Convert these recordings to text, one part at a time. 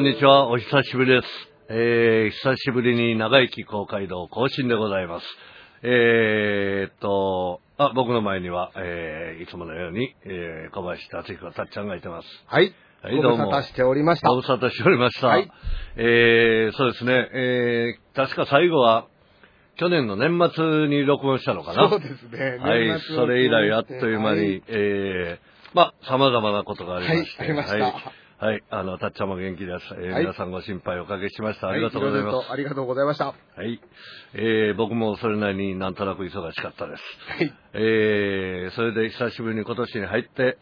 ん、こんにちは。お久しぶりです。えー、久しぶりに長生き公会堂更新でございます。えーっと、あ、僕の前には、えー、いつものように、えー、小林達彦たっちゃんがいてます。はい。はいご無沙汰しておりました。ご無沙汰しておりました。はいえー、そうですね、えー、確か最後は、去年の年末に録音したのかな。そうですね。はいそれ以来あっという間に、はいえー、まあ、様々なことがありまして。はいありましたはい。はいあの、たっちゃんも元気です。えーはい皆さんご心配おかけしました。あはいりがとうございます。ろろとありがとうございました。ははい。えー、僕もそれなりになんとなく忙しかったです。い。えー、それで久しぶりに今年に入って、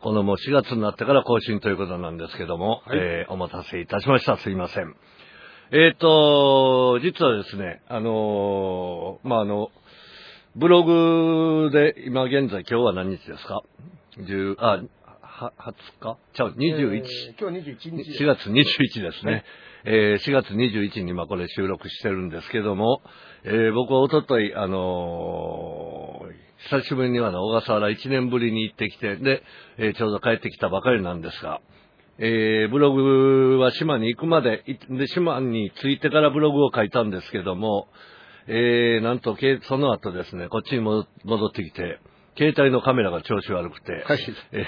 このもう4月になってから更新ということなんですけども、はいえーお待たせいたしました。すいません。えーと、実はですね、あのーまあ、あの、ブログで今現在今日は何日ですか ?10、あ、は20日ちゃう、21。えー今日21日。4月21ですね。えー4月21日に今これ収録してるんですけども、えー僕はおととい、あのー久しぶりにあの、小笠原1年ぶりに行ってきて、で、えーちょうど帰ってきたばかりなんですが、えーブログは島に行くまで、いで、島に着いてからブログを書いたんですけども、えーなんと、けその後ですね、こっちに戻戻ってきて、携帯のカメラが調子悪くて、はい え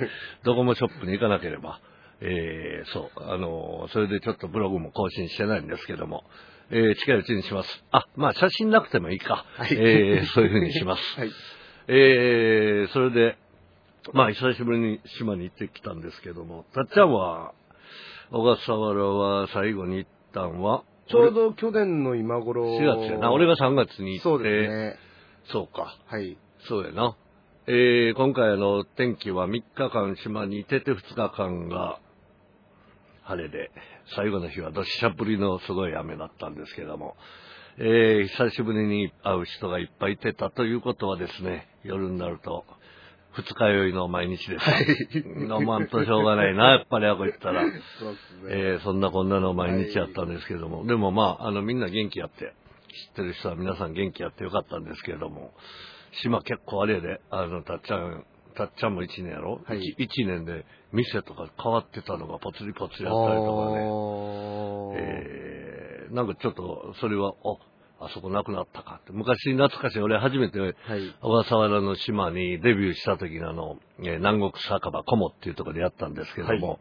ードコモショップに行かなければ、えーそう、あのーそれでちょっとブログも更新してないんですけども、えー近いうちにします。あ、まあ写真なくてもいいか。はいえーそういうふうにします。はい。えーそれで、まあ久しぶりに島に行ってきたんですけども、たっちゃんは、小笠原は最後に行ったんは、ちょうど去年の今頃。4月やな。俺が3月に行って、そうですね。そうか。はい。そうやな。えー、今回あの、天気は3日間島にいてて2日間が晴れで、最後の日はどっしゃ降りのすごい雨だったんですけども、えー、久しぶりに会う人がいっぱいいてたということはですね、夜になると、二日酔いの毎日です。飲まんとしょうがないな、やっぱりあこ行ったら。そね。えーそんなこんなの毎日やったんですけども、でもまあ、あの、みんな元気やって、知ってる人は皆さん元気やってよかったんですけれども、島結構あれやで、あの、たっちゃん、たっちゃんも一年やろ、はい。一一年で店とか変わってたのがポツリポツリああったりとかね、ー。えーなんかちょっと、それは、あ、あそこなくなったかって。昔懐かしい、俺初めて、はい。小笠原の島にデビューした時のあの、えー南国酒場コモっていうところでやったんですけども、はい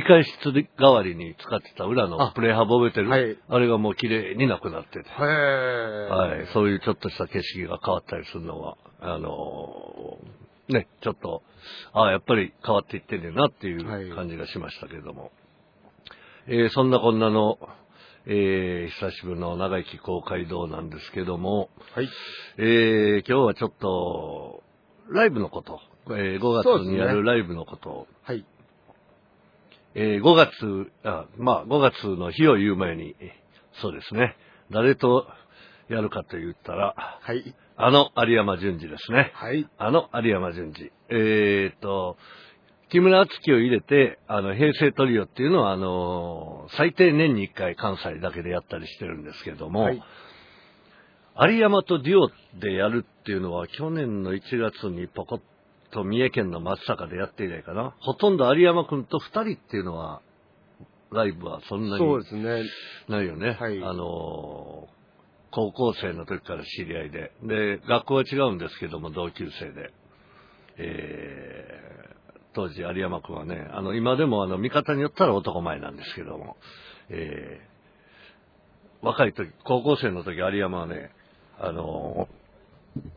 控室代わりに使ってた裏のあ。プレハブ覚えてる、はい。あれがもう綺麗になくなってて、はい、そういうちょっとした景色が変わったりするのは、あのーね、ちょっと、ああ、やっぱり変わっていってんねんなっていはい。う感じがしましたけれども、えーそんなこんなの、えー久しぶりの長生き公会堂なんですけども、はい。えー今日はちょっと、ライブのこと、えー5月にやるライブのことを、はい。えー5月、あまあ5月の日を言う前に、そうですね、誰とやるかと言ったら、はい。あの有山淳二ですね。はい。あの有山淳二。えーっと、木村敦樹を入れて、あの、平成トリオっていうのは、あの、最低年に1回関西だけでやったりしてるんですけども、はい有山とデュオでやるっていうのは、去年の1月にポコッと三重県の松阪でやっていないかな。ほとんど有山くんと2人っていうのは、ライブはそんなにそうですね。ないよね。はいあの、高校生の時から知り合いで。で、学校は違うんですけども、同級生で。えー、当時有山くんはね、あの、今でもあの、見方によったら男前なんですけども、えー、若い時、高校生の時有山はね、あの、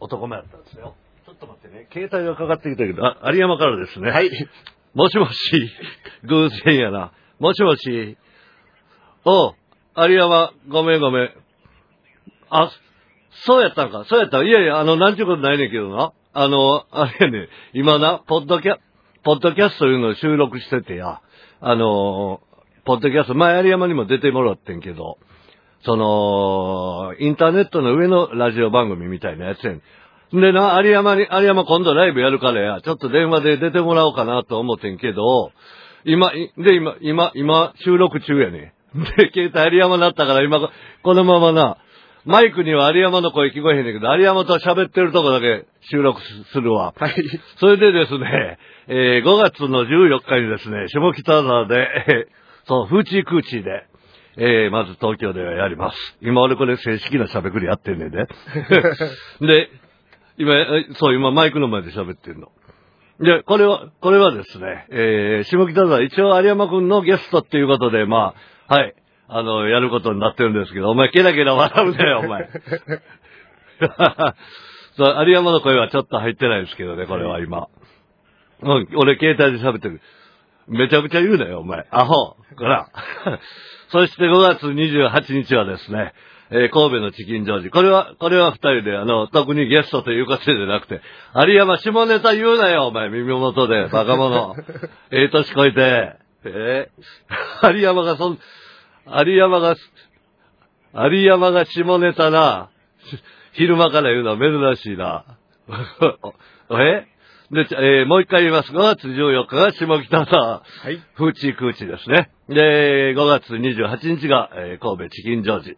男前だったんですよ。ちょっと待ってね、携帯がかかってきたけど、あ、有山からですね。はい。もしもし、偶然やな。もしもし、おう、有山、ごめんごめん。あ、そうやったんか、そうやったんいやいや、あの、なんちゅうことないねんけどな。あの、あれやね、今な、ポッドキャ、ポッドキャストいうのを収録しててや、あの、ポッドキャスト、前有山にも出てもらってんけど、その、インターネットの上のラジオ番組みたいなやつやねん。でな、有山に、有山今度ライブやるからや、ちょっと電話で出てもらおうかなと思ってんけど、今、いで、今、今、今、収録中やねん。で、携帯有山だったから今、このままな、マイクには有山の声聞こえへんねんけど、有山と喋ってるとこだけ収録するわ。はい。それでですね、えー5月の14日にですね、下北沢で、え ーそう、フーチークーチーで、えーまず東京ではやります。今俺これ正式な喋りやってんねんで。で、今、えそう、今マイクの前で喋ってんの。で、これは、これはですね、えー、下北沢、一応有山くんのゲストっていうことで、まあ、はい、あの、やることになってるんですけど、お前、ケラケラ笑うねよ、お前。そう、有山の声はちょっと入ってないですけどね、これは今。うん、俺、携帯で喋ってる。めちゃくちゃ言うなよ、お前。アホ。ほら。そして5月28日はですね、えー神戸のチキンジョージ。これは、これは二人で、あの、特にゲストということじゃなくて、有山下ネタ言うなよ、お前、耳元で、バカ者。ええ年こえて、えー有山がそん、有山が、有山が下ネタな、昼間から言うのは珍しいな。え？で、えーもう一回言います。5月14日が下北沢、はい。フーチークーチですね。で、5月28日が、えー神戸チキンジョージ。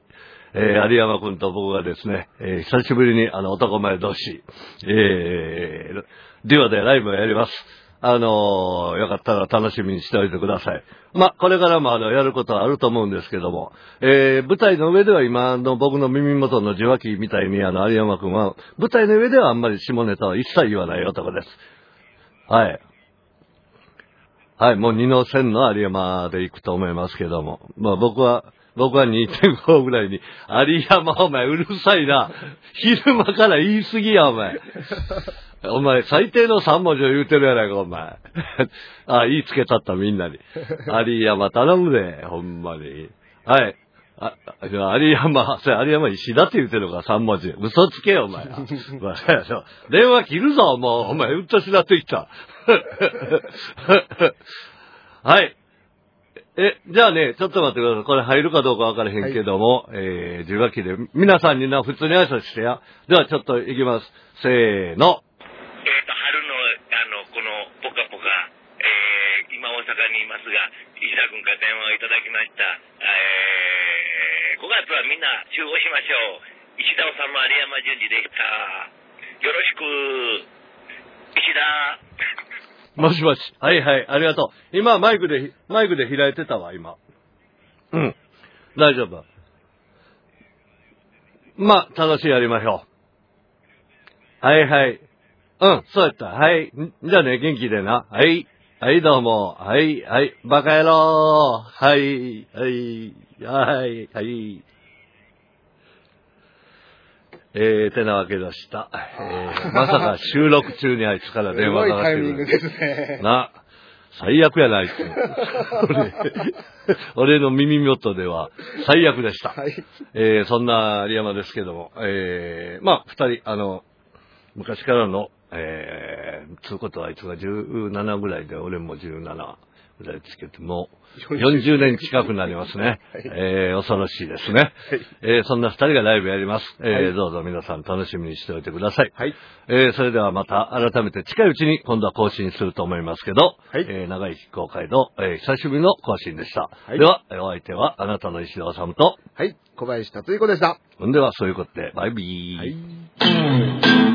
えー有山くんと僕がですね、えー久しぶりにあの男前同士、えー、デュオでライブをやります。あのーよかったら楽しみにしておいてください。まあ、これからもあの、やることはあると思うんですけども、えー舞台の上では今の僕の耳元の受話器みたいにあの、有山くんは、舞台の上ではあんまり下ネタは一切言わない男です。はい。はい、もう二の線の有山で行くと思いますけども。まあ僕は、僕は2.5ぐらいに、有山お前うるさいな。昼間から言い過ぎやお前。お前最低の3文字を言うてるやないかお前。あ、言いつけたったみんなに。有山頼むで、ほんまに。はい。あ、あ有山、それ有山石田って言ってるのか、3文字。嘘つけよ、お前。まあそう電話切るぞ、もう。お前、うっとしなってきた。はい。え、じゃあね、ちょっと待ってください。これ入るかどうかわからへんけども、えー、受話器で、皆さんにな、普通に挨拶してや。では、ちょっと行きます。せーの。えっ、と、春の、あの、この、ぽかぽか、えー、今大阪にいますが、石田君から電話をいただきました。えー、5月はみんな集合しましょう。石田治丸山淳二でした。よろしく、石田。もしもし。はいはい、ありがとう。今、マイクで、マイクで開いてたわ、今。うん。大丈夫。まあ、楽しいやりましょう。はいはい。うん、そうやった。はい。んじゃあね、元気でな。はい。はい、どうも。はい、はい。バカ野郎。はい、はい、はい、はい。えー、てなわけでした。えー、まさか収録中にあいつから電話すごいタがかかってくる。イミングですね。な、最悪やないっすよ俺、俺の耳元では最悪でした。はい。えーそんな有山ですけども、えーまあ、二人、あの、昔からの、えー、つうことはあいつが17ぐらいで、俺も17ぐらいつけて、もう40年近くなりますね。えー恐ろしいですね。えーそんな二人がライブやります。えーはいどうぞ皆さん楽しみにしておいてください。はい。えーそれではまた改めて近いうちに今度は更新すると思いますけど、はいえー長い非公開の、えー久しぶりの更新でした。いでは、えーお相手はあなたの石田治と、はい。小林達彦でした。ほんではそういうことで、バイビー。はい。